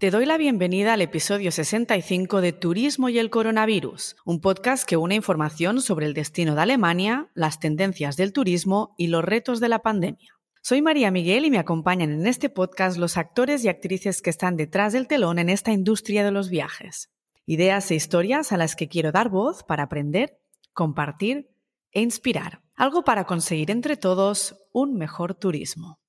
Te doy la bienvenida al episodio 65 de Turismo y el Coronavirus, un podcast que une información sobre el destino de Alemania, las tendencias del turismo y los retos de la pandemia. Soy María Miguel y me acompañan en este podcast los actores y actrices que están detrás del telón en esta industria de los viajes. Ideas e historias a las que quiero dar voz para aprender, compartir e inspirar. Algo para conseguir entre todos un mejor turismo.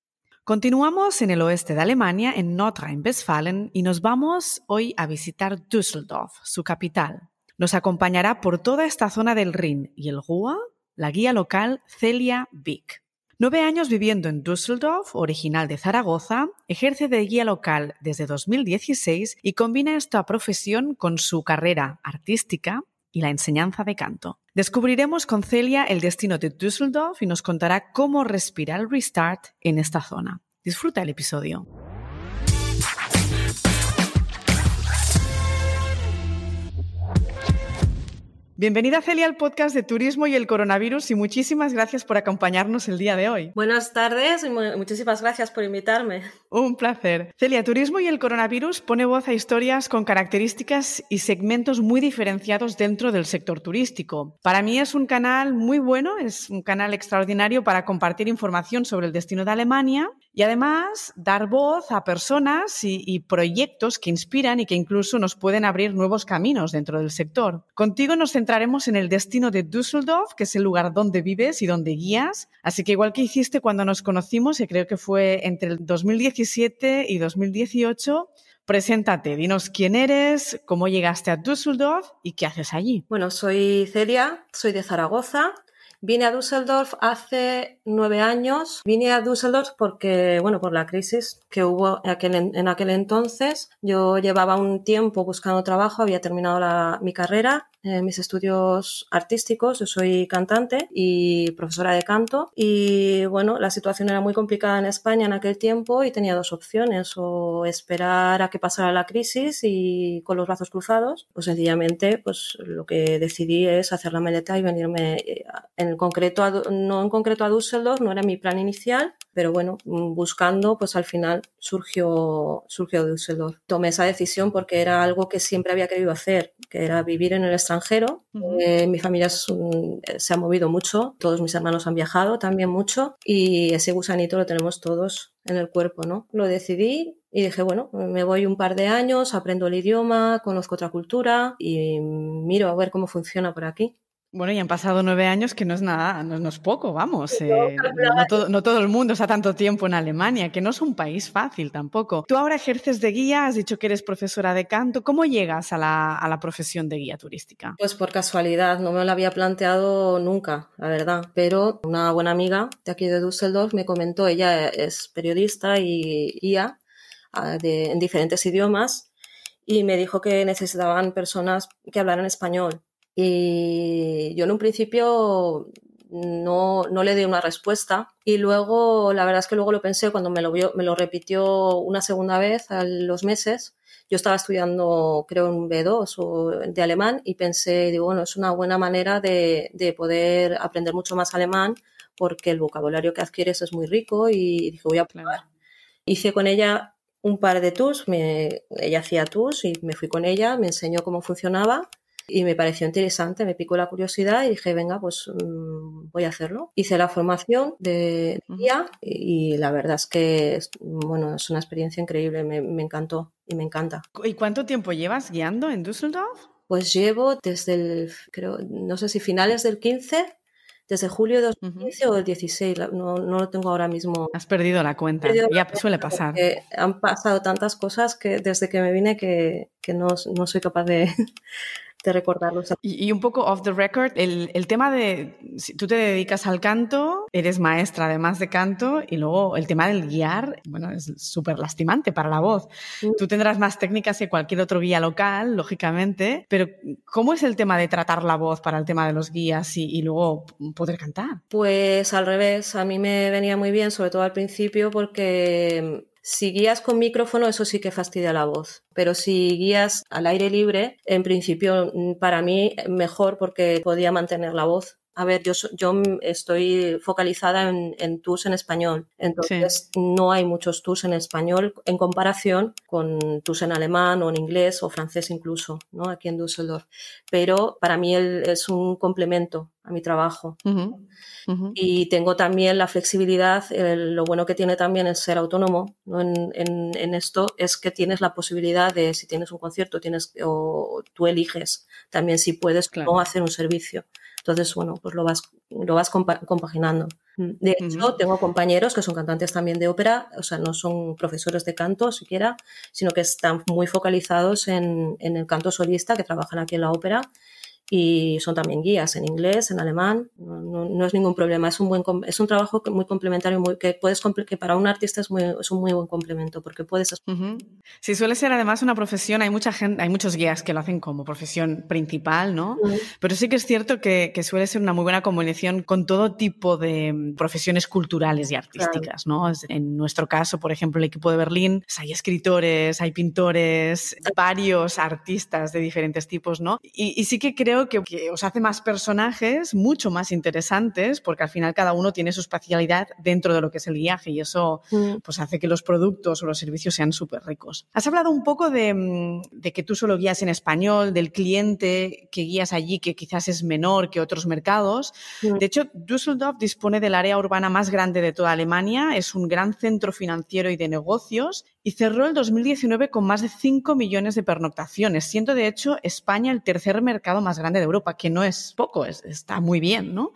Continuamos en el oeste de Alemania, en Nordrhein-Westfalen, y nos vamos hoy a visitar Düsseldorf, su capital. Nos acompañará por toda esta zona del Rin y el Ruhr la guía local Celia Vick. Nueve años viviendo en Düsseldorf, original de Zaragoza, ejerce de guía local desde 2016 y combina esta profesión con su carrera artística y la enseñanza de canto. Descubriremos con Celia el destino de Düsseldorf y nos contará cómo respirar el restart en esta zona. Disfruta el episodio. Bienvenida Celia al podcast de Turismo y el Coronavirus y muchísimas gracias por acompañarnos el día de hoy. Buenas tardes y muchísimas gracias por invitarme. Un placer. Celia, Turismo y el Coronavirus pone voz a historias con características y segmentos muy diferenciados dentro del sector turístico. Para mí es un canal muy bueno, es un canal extraordinario para compartir información sobre el destino de Alemania y además dar voz a personas y, y proyectos que inspiran y que incluso nos pueden abrir nuevos caminos dentro del sector. Contigo nos centramos centraremos en el destino de Düsseldorf, que es el lugar donde vives y donde guías. Así que igual que hiciste cuando nos conocimos, y creo que fue entre el 2017 y 2018, Preséntate, dinos quién eres, cómo llegaste a Düsseldorf y qué haces allí. Bueno, soy Celia, soy de Zaragoza, Vine a Düsseldorf hace nueve años. Vine a Düsseldorf porque, bueno, por la crisis que hubo en aquel, entonces. Yo llevaba un tiempo buscando trabajo, había terminado mi carrera, eh, mis estudios artísticos. Yo soy cantante y profesora de canto. Y, bueno, la situación era muy complicada en España en aquel tiempo y tenía dos opciones. O esperar a que pasara la crisis y con los brazos cruzados. Pues sencillamente, pues lo que decidí es hacer la maleta y venirme eh, en concreto, no en concreto a Düsseldorf, no era mi plan inicial, pero bueno, buscando, pues al final surgió, surgió Düsseldorf. Tomé esa decisión porque era algo que siempre había querido hacer, que era vivir en el extranjero. Eh, mi familia se ha movido mucho, todos mis hermanos han viajado también mucho y ese gusanito lo tenemos todos en el cuerpo, ¿no? Lo decidí y dije, bueno, me voy un par de años, aprendo el idioma, conozco otra cultura y miro a ver cómo funciona por aquí. Bueno, y han pasado nueve años que no es nada, no, es poco, vamos. Eh, no, todo, el mundo está tanto tiempo en Alemania, que no es un país fácil tampoco. Tú ahora ejerces de guía, has dicho que eres profesora de canto. ¿Cómo llegas a la, a la profesión de guía turística? Pues por casualidad, no me lo había planteado nunca, la verdad. Pero una buena amiga de aquí de Düsseldorf me comentó, ella es periodista y guía ah, de, en diferentes idiomas y me dijo que necesitaban personas que hablaran español y yo en un principio no, no, le di una respuesta y luego, la verdad es que luego lo pensé cuando me lo, vio, me lo repitió una segunda vez a los meses. Yo estaba estudiando, creo, en B2 o de alemán y pensé, digo, bueno, es una buena manera de, de poder aprender mucho más alemán porque el vocabulario que adquieres es muy rico y dije, voy a probar. Hice con ella un par de tours, me, ella hacía tours y me fui con ella, me enseñó cómo funcionaba y me pareció interesante, me picó la curiosidad y dije, venga, pues mm, voy a hacerlo. Hice la formación de guía y, la verdad es que, bueno, es una experiencia increíble, me, encantó y me encanta. ¿Y cuánto tiempo llevas guiando en Düsseldorf? Pues llevo desde el, creo, no sé si finales del 15 desde julio de 2015 o el 16, no, no, lo tengo ahora mismo. Has perdido la cuenta, ya suele pasar. Han pasado tantas cosas que desde que me vine que, que no, no, soy capaz de, de recordarlos. Y, un poco off the record, el, el, tema de, si tú te dedicas al canto, eres maestra además de canto, y luego el tema del guiar, bueno, es súper lastimante para la voz. Mm. Tú tendrás más técnicas que cualquier otro guía local, lógicamente, pero ¿cómo es el tema de tratar la voz para el tema de los guías y, y luego poder cantar? Pues al revés, a mí me venía muy bien, sobre todo al principio, porque si guías con micrófono, eso sí que fastidia la voz, pero si guías al aire libre, en principio mm, para mí mejor porque podía mantener la voz A ver, yo, yo estoy focalizada en, tours en español, entonces no hay muchos tours en español en comparación con tours en alemán o en inglés o francés incluso, ¿no? Aquí en Düsseldorf. Pero para mí es un complemento a mi trabajo. Y tengo también la flexibilidad, lo bueno que tiene también el ser autónomo en, esto es que tienes la posibilidad de, si tienes un concierto, tienes o tú eliges también si puedes o hacer un servicio. Entonces, bueno, pues lo vas, lo vas compaginando. De hecho, tengo compañeros que son cantantes también de ópera, o sea, no son profesores de canto siquiera, sino que están muy focalizados en, en el canto solista, que trabajan aquí en la ópera y son también guías en inglés, en alemán, no, es ningún problema, es un, buen, es un trabajo muy complementario muy, que, puedes, que para un artista es, muy, es un muy buen complemento porque puedes... Sí, suele ser además una profesión, hay mucha gente, hay muchos guías que lo hacen como profesión principal, ¿no? Pero sí que es cierto que, que, suele ser una muy buena combinación con todo tipo de mm, profesiones culturales y artísticas, ¿no? En nuestro caso, por ejemplo, el equipo de Berlín, pues hay escritores, hay pintores, varios artistas de diferentes tipos, ¿no? Y, y sí que creo que, os hace más personajes mucho más interesantes porque al final cada uno tiene su especialidad dentro de lo que es el viaje y eso mm. pues hace que los productos o los servicios sean súper ricos. Has hablado un poco mm, de, que tú solo guías en español, del cliente que guías allí que quizás es menor que otros mercados. Mm. De hecho, Düsseldorf dispone del área urbana más grande de toda Alemania, es un gran centro financiero y de negocios y cerró el 2019 con más de 5 millones de pernoctaciones, siendo de hecho España el tercer mercado más grande de Europa, que no es poco, está muy bien, ¿no?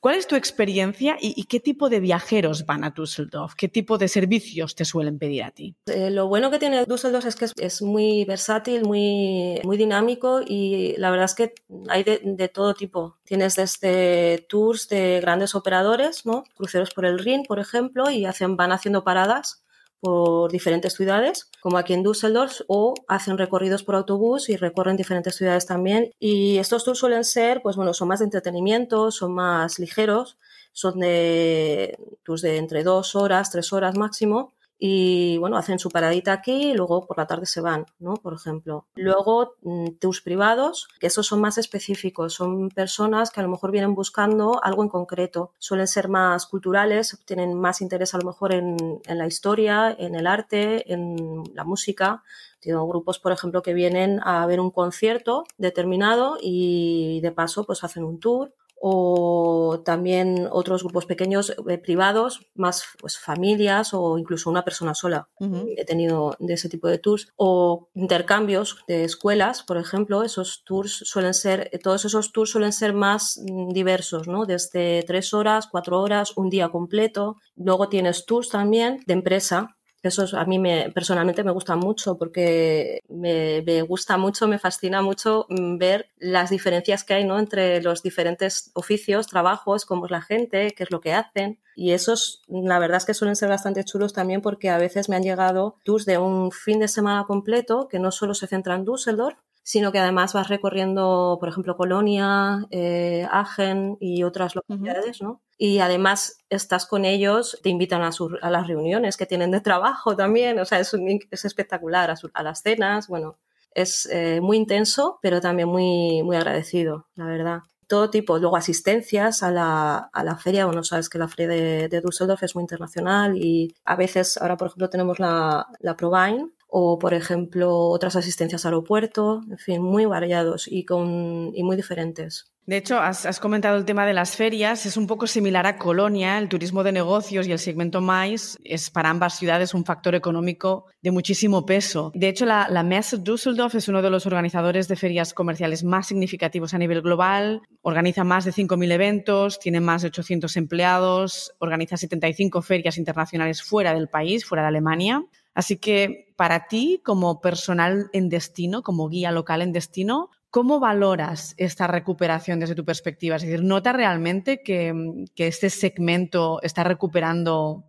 ¿Cuál es tu experiencia y, qué tipo de viajeros van a Düsseldorf? ¿Qué tipo de servicios te suelen pedir a ti? Eh, lo bueno que tiene Düsseldorf es que es, muy versátil, muy, muy dinámico y la verdad es que hay de, todo tipo. Tienes desde tours de grandes operadores, ¿no? Cruceros por el Rin, por ejemplo, y hacen, van haciendo paradas por diferentes ciudades, como aquí en Düsseldorf, o hacen recorridos por autobús y recorren diferentes ciudades también. Y estos tours suelen ser, pues bueno, son más de entretenimiento, son más ligeros, son de tours de entre dos horas, tres horas máximo, y bueno, hacen su paradita aquí y luego por la tarde se van, ¿no? Por ejemplo. Luego, mm, tours privados, que esos son más específicos, son personas que a lo mejor vienen buscando algo en concreto, suelen ser más culturales, tienen más interés a lo mejor en, en la historia, en el arte, en la música. Tengo grupos, por ejemplo, que vienen a ver un concierto determinado y de paso pues hacen un tour o también otros grupos pequeños eh, privados, más pues, familias o incluso una persona sola. He tenido de ese tipo de tours. O intercambios de escuelas, por ejemplo, esos tours suelen ser, todos esos tours suelen ser más mm, diversos, ¿no? Desde tres horas, cuatro horas, un día completo. Luego tienes tours también de empresa, eso a mí me, personalmente me gusta mucho porque me, gusta mucho, me fascina mucho mm, ver las diferencias que hay ¿no? entre los diferentes oficios, trabajos, cómo es la gente, qué es lo que hacen. Y esos, la verdad es que suelen ser bastante chulos también porque a veces me han llegado tours de un fin de semana completo que no solo se centra en Düsseldorf, sino que además vas recorriendo, por ejemplo, Colonia, eh, Agen y otras localidades, ¿no? Y además estás con ellos, te invitan a, las reuniones que tienen de trabajo también, o sea, es, es espectacular, a, las cenas, bueno, es eh, muy intenso, pero también muy, muy agradecido, la verdad. Todo tipo, luego asistencias a la, a la feria, bueno, sabes que la feria de, de Düsseldorf es muy internacional y a veces, ahora por ejemplo tenemos la, la Provine, o, por ejemplo, otras asistencias al aeropuerto, en fin, muy variados y, con, y muy diferentes. De hecho, has, comentado el tema de las ferias, es un poco similar a Colonia, el turismo de negocios y el segmento MAIS es para ambas ciudades un factor económico de muchísimo peso. De hecho, la, la Messe Düsseldorf es uno de los organizadores de ferias comerciales más significativos a nivel global, organiza más de 5.000 eventos, tiene más de 800 empleados, organiza 75 ferias internacionales fuera del país, fuera de Alemania. Así que para ti, como personal en destino, como guía local en destino, ¿cómo valoras esta recuperación desde tu perspectiva? Es decir, ¿nota realmente que, este segmento está recuperando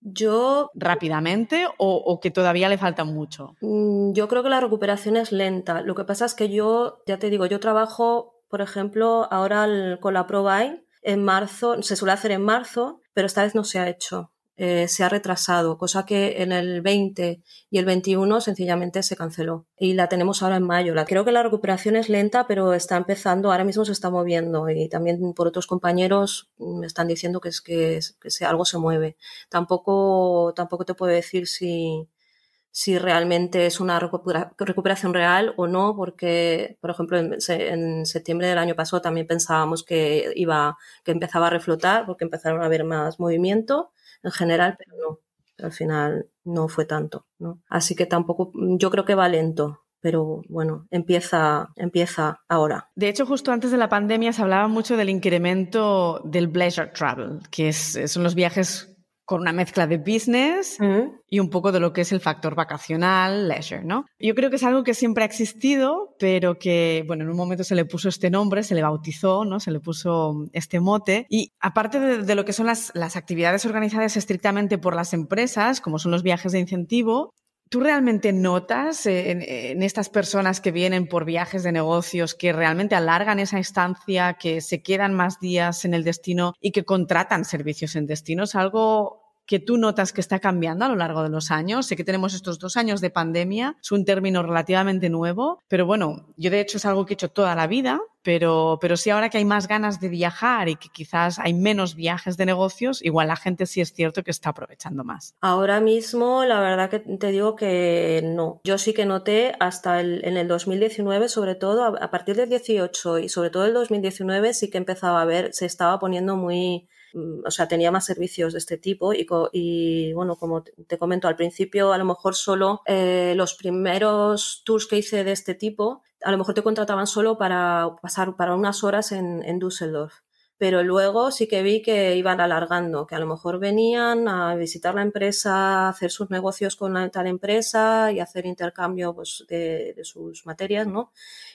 yo rápidamente o, que todavía le falta mucho? Mm, yo creo que la recuperación es lenta. Lo que pasa es que yo, ya te digo, yo trabajo, por ejemplo, ahora con la ProBuy en marzo, se suele hacer en marzo, pero esta vez no se ha hecho. Eh, se ha retrasado, cosa que en el 20 y el 21 sencillamente se canceló. Y la tenemos ahora en mayo. La, creo que la recuperación es lenta, pero está empezando, ahora mismo se está moviendo y también por otros compañeros me están diciendo que es que, que algo se mueve. Tampoco, tampoco te puedo decir si, si realmente es una recuperación real o no, porque, por ejemplo, en, septiembre del año pasado también pensábamos que iba, que empezaba a reflotar, porque empezaron a haber más movimiento en general, pero no, al final no fue tanto, ¿no? Así que tampoco, yo creo que va lento, pero bueno, empieza, empieza ahora. De hecho, justo antes de la pandemia se hablaba mucho del incremento del pleasure travel, que son los viajes con una mezcla de business y un poco de lo que es el factor vacacional, leisure, ¿no? Yo creo que es algo que siempre ha existido, pero que, bueno, en un momento se le puso este nombre, se le bautizó, ¿no? Se le puso este mote. Y aparte de, lo que son las, las actividades organizadas estrictamente por las empresas, como son los viajes de incentivo, ¿Tú realmente notas en, en, estas personas que vienen por viajes de negocios que realmente alargan esa estancia, que se quedan más días en el destino y que contratan servicios en destinos? ¿Algo que tú notas que está cambiando a lo largo de los años. Sé que tenemos estos dos años de pandemia, es un término relativamente nuevo, pero bueno, yo de hecho es algo que he hecho toda la vida, pero, pero sí ahora que hay más ganas de viajar y que quizás hay menos viajes de negocios, igual la gente sí es cierto que está aprovechando más. Ahora mismo, la verdad que te digo que no. Yo sí que noté hasta el, en el 2019, sobre todo, a, a partir del 18 y sobre todo el 2019 sí que empezaba a ver, se estaba poniendo muy o sea, tenía más servicios de este tipo y, bueno, como te comento al principio, a lo mejor solo eh, los primeros tours que hice de este tipo, a lo mejor te contrataban solo para pasar para unas horas en, Düsseldorf pero luego sí que vi que iban alargando, que a lo mejor venían a visitar la empresa, hacer sus negocios con la tal empresa y hacer intercambio pues, de, de, sus materias, ¿no?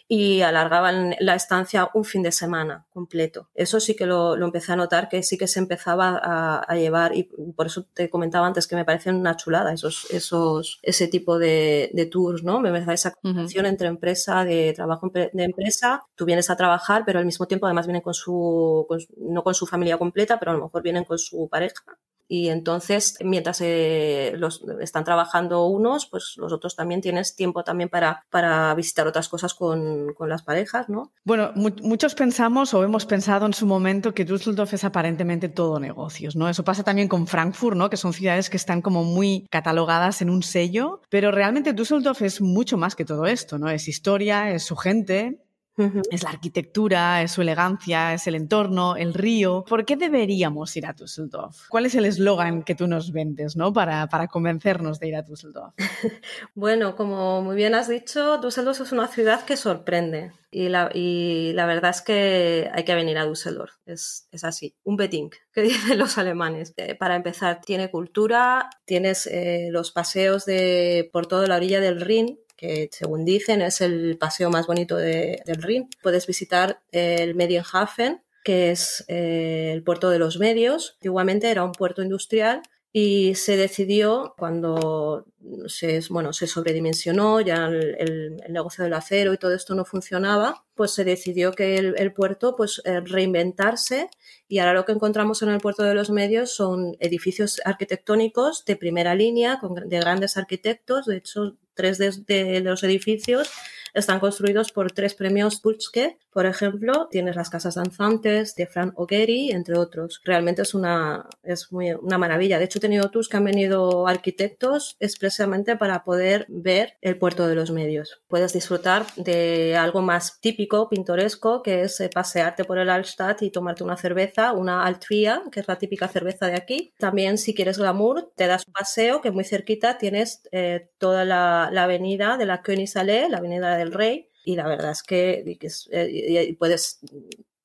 Y alargaban la estancia un fin de semana completo. Eso sí que lo, lo empecé a notar, que sí que se empezaba a, a, llevar y por eso te comentaba antes que me parecen una chulada esos, esos, ese tipo de, de tours, ¿no? Me da esa combinación uh -huh. entre empresa, de trabajo de empresa, tú vienes a trabajar, pero al mismo tiempo además vienen con su, con, no con su familia completa, pero a lo mejor vienen con su pareja y entonces mientras eh, los están trabajando unos, pues los otros también tienes tiempo también para, para visitar otras cosas con, con las parejas, ¿no? Bueno, mu muchos pensamos o hemos pensado en su momento que Düsseldorf es aparentemente todo negocios, ¿no? Eso pasa también con Frankfurt, ¿no? Que son ciudades que están como muy catalogadas en un sello, pero realmente Düsseldorf es mucho más que todo esto, ¿no? Es historia, es su gente, es la arquitectura, es su elegancia, es el entorno, el río. ¿Por qué deberíamos ir a Düsseldorf? ¿Cuál es el eslogan que tú nos vendes ¿no? para, para convencernos de ir a Düsseldorf? bueno, como muy bien has dicho, Düsseldorf es una ciudad que sorprende. Y la, y la verdad es que hay que venir a Düsseldorf. Es, es así. Un betting, que dicen los alemanes. Eh, para empezar, tiene cultura, tienes eh, los paseos de, por toda la orilla del Rin, que según dicen es el paseo más bonito de, del Rin. Puedes visitar el Medienhafen, que es eh, el puerto de los medios. Antiguamente era un puerto industrial y se decidió cuando se, bueno, se sobredimensionó, ya el, el, negocio del acero y todo esto no funcionaba, pues se decidió que el, puerto pues eh, reinventarse y ahora lo que encontramos en el puerto de los medios son edificios arquitectónicos de primera línea, con, de grandes arquitectos, de hecho tres de los edificios están construidos por tres premios Pulske. Por ejemplo, tienes las casas danzantes de Fran Ogheri, entre otros. Realmente es una, es muy, una maravilla. De hecho, he tenido tours que han venido arquitectos expresamente para poder ver el puerto de los medios. Puedes disfrutar de algo más típico, pintoresco, que es eh, pasearte por el Altstadt y tomarte una cerveza, una Altria, que es la típica cerveza de aquí. También, si quieres glamour, te das un paseo que muy cerquita tienes eh, toda la, la, avenida de la Königsallee, la avenida del Rey, y la verdad es que, eh, puedes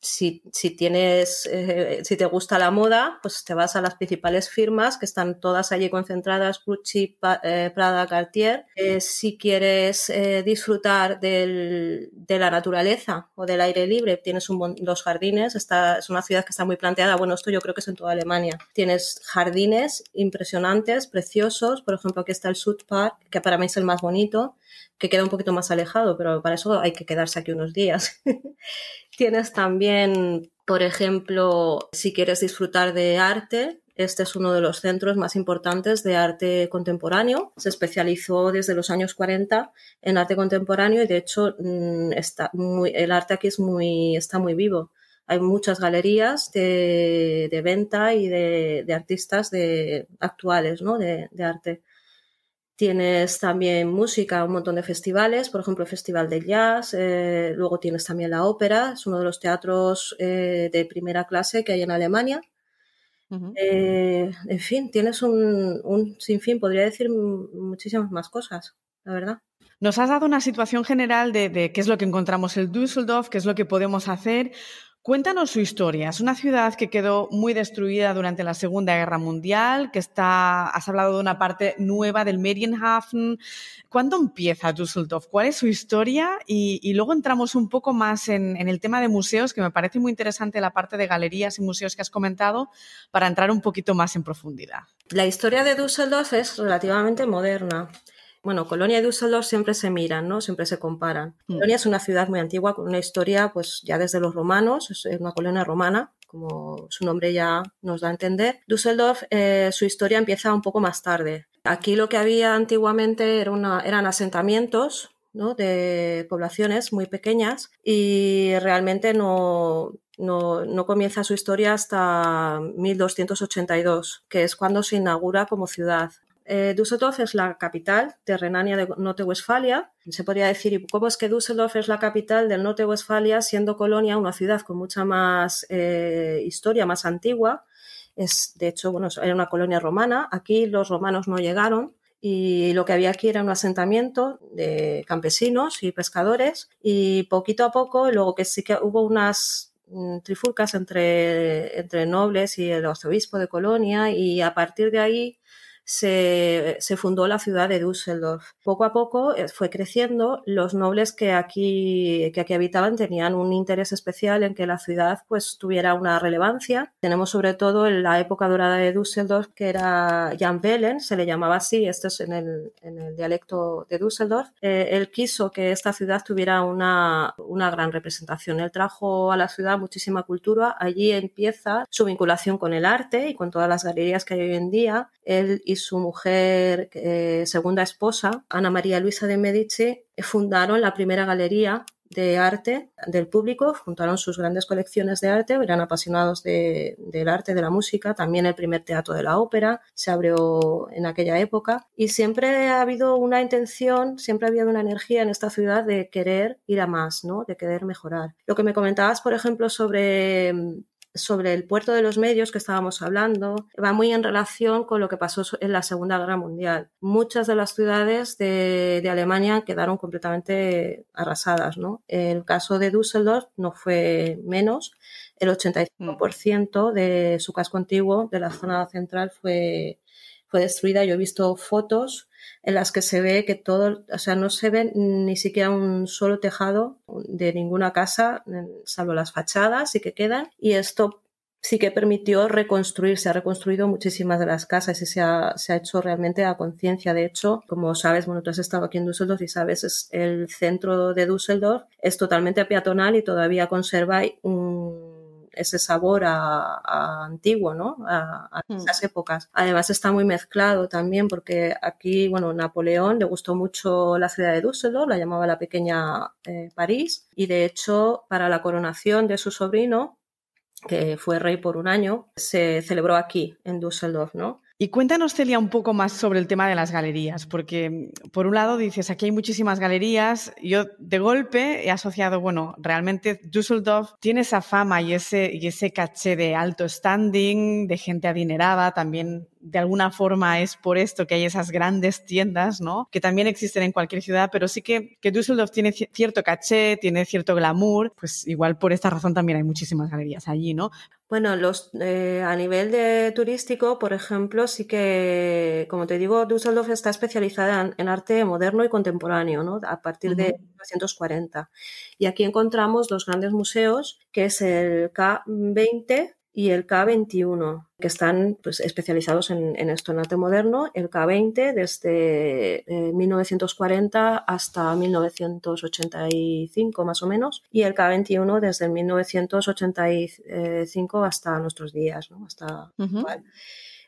si, si, tienes, eh, si te gusta la moda, pues te vas a las principales firmas que están todas allí concentradas, Gucci, eh, Prada, Cartier. Eh, si quieres eh, disfrutar del, de la naturaleza o del aire libre, tienes un, los jardines. Esta es una ciudad que está muy planteada. Bueno, esto yo creo que es en toda Alemania. Tienes jardines impresionantes, preciosos. Por ejemplo, aquí está el Sud Park, que para mí es el más bonito que queda un poquito más alejado, pero para eso hay que quedarse aquí unos días. Tienes también, por ejemplo, si quieres disfrutar de arte, Este es uno de los centros más importantes de arte contemporáneo. Se especializó desde los años 40 en arte contemporáneo y de hecho mm, está el arte aquí es muy, está muy vivo. Hay muchas galerías de, venta y de, artistas de, actuales ¿no? de, arte. Tienes también música, un montón de festivales, por ejemplo, el Festival de Jazz, eh, luego tienes también la ópera, es uno de los teatros eh, de primera clase que hay en Alemania. Eh, en fin, tienes un, sinfín, podría decir muchísimas más cosas, la verdad. Nos has dado una situación general de, de, qué es lo que encontramos en Düsseldorf, qué es lo que podemos hacer. Cuéntanos su historia. Es una ciudad que quedó muy destruida durante la Segunda Guerra Mundial, que está, has hablado de una parte nueva del Medienhafen. ¿Cuándo empieza Düsseldorf? ¿Cuál es su historia? Y, luego entramos un poco más en, en, el tema de museos, que me parece muy interesante la parte de galerías y museos que has comentado, para entrar un poquito más en profundidad. La historia de Düsseldorf es relativamente moderna. Bueno, Colonia y Düsseldorf siempre se miran, ¿no? Siempre se comparan. Mm. Colonia es una ciudad muy antigua con una historia, pues ya desde los romanos, es una colonia romana, como su nombre ya nos da a entender. Düsseldorf, eh, su historia empieza un poco más tarde. Aquí lo que había antiguamente era una, eran asentamientos ¿no? de poblaciones muy pequeñas y realmente no, no, no, comienza su historia hasta 1282, que es cuando se inaugura como ciudad. Eh, Düsseldorf es la capital de Renania de Norte-Westfalia. Se podría decir, ¿cómo es que Düsseldorf es la capital del Norte-Westfalia, siendo Colonia una ciudad con mucha más eh, historia, más antigua? Es, de hecho, bueno, era una colonia romana. Aquí los romanos no llegaron, y lo que había aquí era un asentamiento de campesinos y pescadores y poquito a poco, luego que sí que hubo unas mm, trifulcas entre, entre nobles y el arzobispo de Colonia y a partir de ahí se, fundó la ciudad de Düsseldorf. Poco a poco eh, fue creciendo. Los nobles que aquí, que aquí habitaban tenían un interés especial en que la ciudad pues, tuviera una relevancia. Tenemos sobre todo en la época dorada de Düsseldorf, que era Jan Bellen, se le llamaba así, esto es en el, en el dialecto de Düsseldorf. Eh, él quiso que esta ciudad tuviera una, una gran representación. Él trajo a la ciudad muchísima cultura. Allí empieza su vinculación con el arte y con todas las galerías que hay hoy en día. Él su mujer, eh, segunda esposa, Ana María Luisa de Medici, fundaron la primera galería de arte del público, juntaron sus grandes colecciones de arte, eran apasionados del arte, de la música, también el primer teatro de la ópera se abrió en aquella época y siempre ha habido una intención, siempre ha habido una energía en esta ciudad de querer ir a más, ¿no? de querer mejorar. Lo que me comentabas, por ejemplo, sobre sobre el puerto de los medios que estábamos hablando va muy en relación con lo que pasó en la Segunda Guerra Mundial. Muchas de las ciudades de, Alemania quedaron completamente arrasadas. ¿no? El caso de Düsseldorf no fue menos. El 85% de su casco antiguo de la zona central fue, fue destruida. Yo he visto fotos en las que se ve que todo, o sea, no se ve ni siquiera un solo tejado de ninguna casa, salvo las fachadas y que quedan. Y esto sí que permitió reconstruir, se ha reconstruido muchísimas de las casas y se ha, se ha hecho realmente a conciencia. De hecho, como sabes, bueno, tú has estado aquí en Düsseldorf y sabes, es el centro de Düsseldorf es totalmente peatonal y todavía conserva un ese sabor a, antiguo, ¿no? A, mm. esas épocas. Además está muy mezclado también porque aquí, bueno, Napoleón le gustó mucho la ciudad de Düsseldorf, la llamaba la pequeña eh, París y de hecho para la coronación de su sobrino, que fue rey por un año, se celebró aquí, en Düsseldorf, ¿no? Y cuéntanos, Celia, un poco más sobre el tema de las galerías, porque por un lado dices, aquí hay muchísimas galerías. Yo de golpe he asociado, bueno, realmente Düsseldorf tiene esa fama y ese, y ese caché de alto standing, de gente adinerada, también de alguna forma es por esto que hay esas grandes tiendas, ¿no? Que también existen en cualquier ciudad, pero sí que, que Düsseldorf tiene cierto caché, tiene cierto glamour, pues igual por esta razón también hay muchísimas galerías allí, ¿no? Bueno, los, eh, a nivel de turístico, por ejemplo, sí que, como te digo, Düsseldorf está especializada en, arte moderno y contemporáneo, ¿no? A partir de 1940. Y aquí encontramos dos grandes museos, que es el K20, y el K21, que están pues, especializados en, esto, en arte moderno. El K20 desde 1940 eh, hasta 1985 más o menos y el K21 desde 1985 hasta nuestros días, ¿no? hasta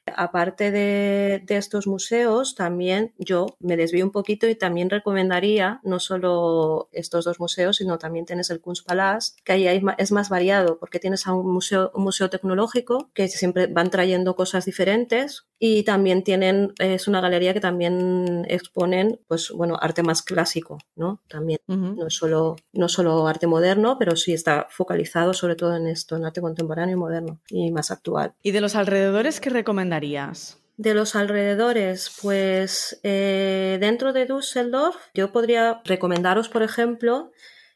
Aparte de, estos museos, también yo me desvío un poquito y también recomendaría no solo estos dos museos, sino también tienes el Kunstpalast, que ahí es más variado porque tienes a un museo, un museo tecnológico que siempre van trayendo cosas diferentes y también tienen, es una galería que también exponen, pues bueno, arte más clásico, ¿no? También, no, solo, no solo arte moderno, pero sí está focalizado sobre todo en esto, en arte contemporáneo y moderno y más actual. ¿Y de los alrededores qué recomendarías? De los alrededores, pues eh, dentro de Düsseldorf yo podría recomendaros, por ejemplo,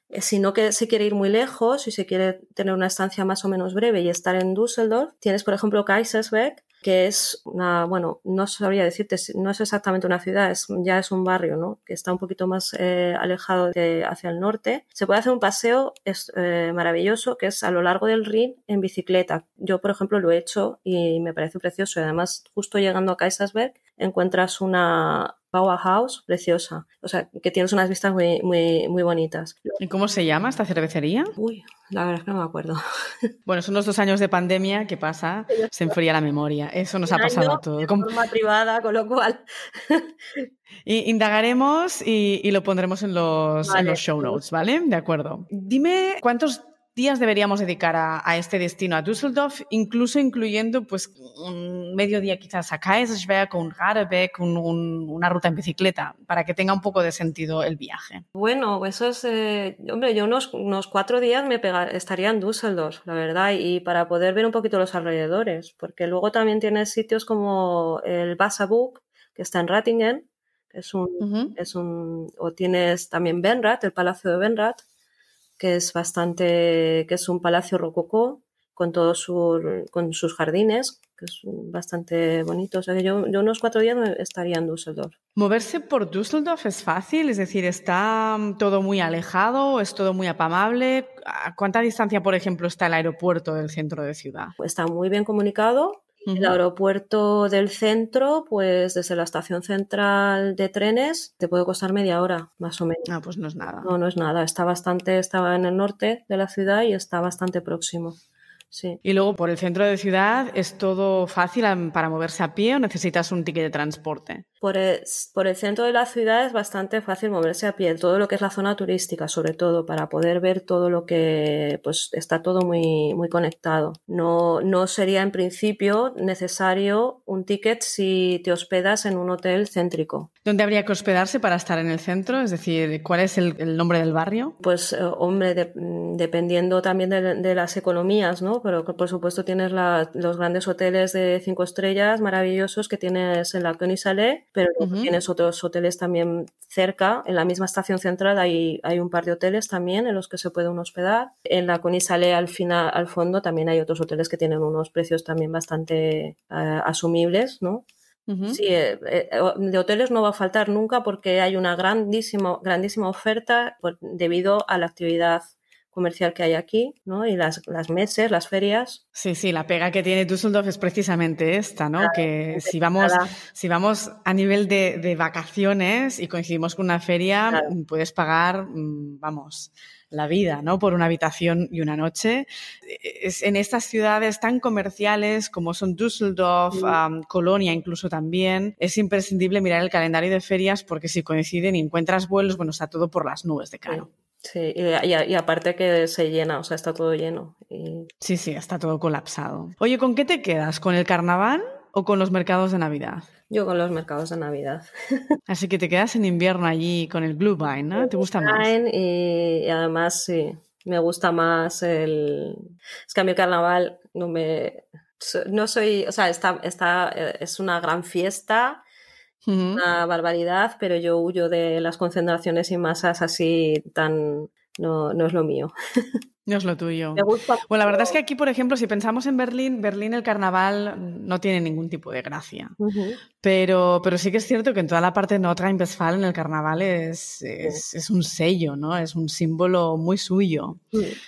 eh, si no que se quiere ir muy lejos y se quiere tener una estancia más o menos breve y estar en Düsseldorf, tienes por ejemplo Kaisersberg, que es una, bueno, no sabría decirte, no es exactamente una ciudad, es, ya es un barrio, ¿no? Que está un poquito más eh, alejado de, hacia el norte. Se puede hacer un paseo es, eh, maravilloso que es a lo largo del Rin en bicicleta. Yo, por ejemplo, lo he hecho y me parece precioso. Y además, justo llegando a Kaisersberg, encuentras una, Powerhouse, preciosa. O sea, que tienes unas vistas muy, muy, muy bonitas. ¿Y cómo se llama esta cervecería? Uy, la verdad es que no me acuerdo. Bueno, son los dos años de pandemia que pasa, se enfría la memoria. Eso nos ha pasado a todos. De forma privada, con lo cual. indagaremos y, lo pondremos en los, en los show notes, ¿vale? De acuerdo. Dime cuántos días deberíamos dedicar a, este destino, a Düsseldorf, incluso incluyendo pues un mediodía quizás a Kaisersberg, un Radebeck, una ruta en bicicleta, para que tenga un poco de sentido el viaje. Bueno, eso es, eh, hombre, yo unos, unos, cuatro días me estaría en Düsseldorf, la verdad, y para poder ver un poquito los alrededores, porque luego también tienes sitios como el Wasserburg, que está en Rattingen, es un, es un, o tienes también Benrath, el Palacio de Benrath, que es bastante, que es un palacio rococó con todos con sus jardines, que es bastante bonito. O sea que yo, unos cuatro días estaría en Düsseldorf. ¿Moverse por Düsseldorf es fácil? Es decir, ¿está todo muy alejado? ¿Es todo muy apamable? ¿A cuánta distancia, por ejemplo, está el aeropuerto del centro de ciudad? Está muy bien comunicado. El aeropuerto del centro, pues desde la estación central de trenes, te puede costar media hora, más o menos. Ah, pues no es nada. No, no es nada. Está bastante, estaba en el norte de la ciudad y está bastante próximo. Y luego por el centro de ciudad, ¿es todo fácil para moverse a pie o necesitas un ticket de transporte? Por el, por el centro de la ciudad es bastante fácil moverse a pie, todo lo que es la zona turística, sobre todo, para poder ver todo lo que pues está todo muy, muy conectado. No, no sería en principio necesario un ticket si te hospedas en un hotel céntrico. ¿Dónde habría que hospedarse para estar en el centro? Es decir, ¿cuál es el, nombre del barrio? Pues, eh, hombre, dependiendo también de, de las economías, ¿no? pero por supuesto tienes los grandes hoteles de cinco estrellas maravillosos que tienes en la Königsallée, pero tienes otros hoteles también cerca, en la misma estación central hay, hay un par de hoteles también en los que se puede uno hospedar. En la Königsallée al final, al fondo también hay otros hoteles que tienen unos precios también bastante eh, asumibles, ¿no? Sí, eh, eh, de hoteles no va a faltar nunca porque hay una grandísima, grandísima oferta debido a la actividad comercial que hay aquí, ¿no? Y las, las meses, las ferias. Sí, sí, la pega que tiene Düsseldorf es precisamente esta, ¿no? que si vamos, si vamos a nivel de, de, vacaciones y coincidimos con una feria, puedes pagar, mm, vamos, la vida, ¿no? Por una habitación y una noche. Es, en estas ciudades tan comerciales como son Düsseldorf, Colonia incluso también, es imprescindible mirar el calendario de ferias porque si coinciden y encuentras vuelos, bueno, está todo por las nubes de caro. Sí, y, aparte que se llena, o sea, está todo lleno. Sí, sí, está todo colapsado. Oye, ¿con qué te quedas? ¿Con el carnaval o con los mercados de Navidad? Yo con los mercados de Navidad. Así que te quedas en invierno allí con el Glühwein, ¿no? ¿Te gusta más? Y, y además, sí, me gusta más el... Es que a mí el carnaval no me... No soy, o sea, está, está, eh, es una gran fiesta, una barbaridad, pero yo huyo de las concentraciones y masas así tan... No, no es lo mío. No es lo tuyo. Bueno, la verdad es que aquí, por ejemplo, si pensamos en Berlín, Berlín el carnaval no tiene ningún tipo de gracia. pero, pero sí que es cierto que en toda la parte de Nordrhein-Westfalen el carnaval es, es, un sello, ¿no? Es un símbolo muy suyo.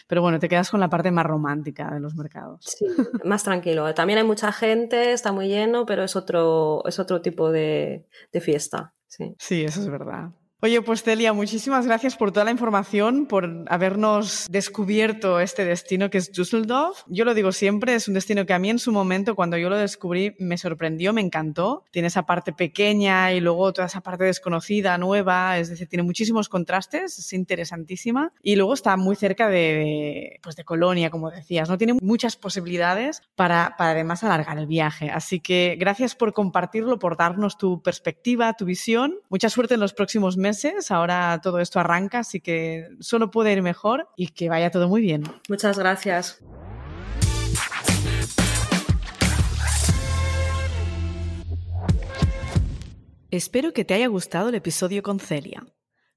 Pero bueno, te quedas con la parte más romántica de los mercados. Sí, más tranquilo. También hay mucha gente, está muy lleno, pero es otro, es otro tipo de, de fiesta. Sí. sí, eso es verdad. Oye, pues Celia, muchísimas gracias por toda la información, por habernos descubierto este destino que es Düsseldorf. Yo lo digo siempre, es un destino que a mí en su momento, cuando yo lo descubrí, me sorprendió, me encantó. Tiene esa parte pequeña y luego toda esa parte desconocida, nueva, es decir, tiene muchísimos contrastes, es interesantísima. Y luego está muy cerca de, pues de Colonia, como decías, ¿no? Tiene muchas posibilidades para, para además alargar el viaje. Así que gracias por compartirlo, por darnos tu perspectiva, tu visión. Mucha suerte en los próximos meses Ahora todo esto arranca, así que solo puede ir mejor y que vaya todo muy bien. Muchas gracias. Espero que te haya gustado el episodio con Celia.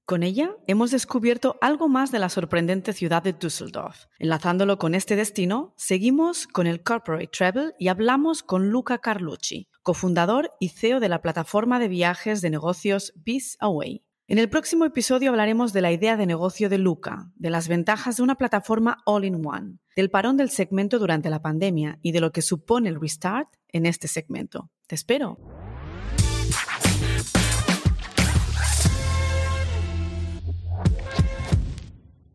Con ella hemos descubierto algo más de la sorprendente ciudad de Düsseldorf. Enlazándolo con este destino, seguimos con el Corporate Travel y hablamos con Luca Carlucci, cofundador y CEO de la plataforma de viajes de negocios Biz Away. En el próximo episodio hablaremos de la idea de negocio de Luca, de las ventajas de una plataforma all-in-one, del parón del segmento durante la pandemia y de lo que supone el restart en este segmento. Te espero.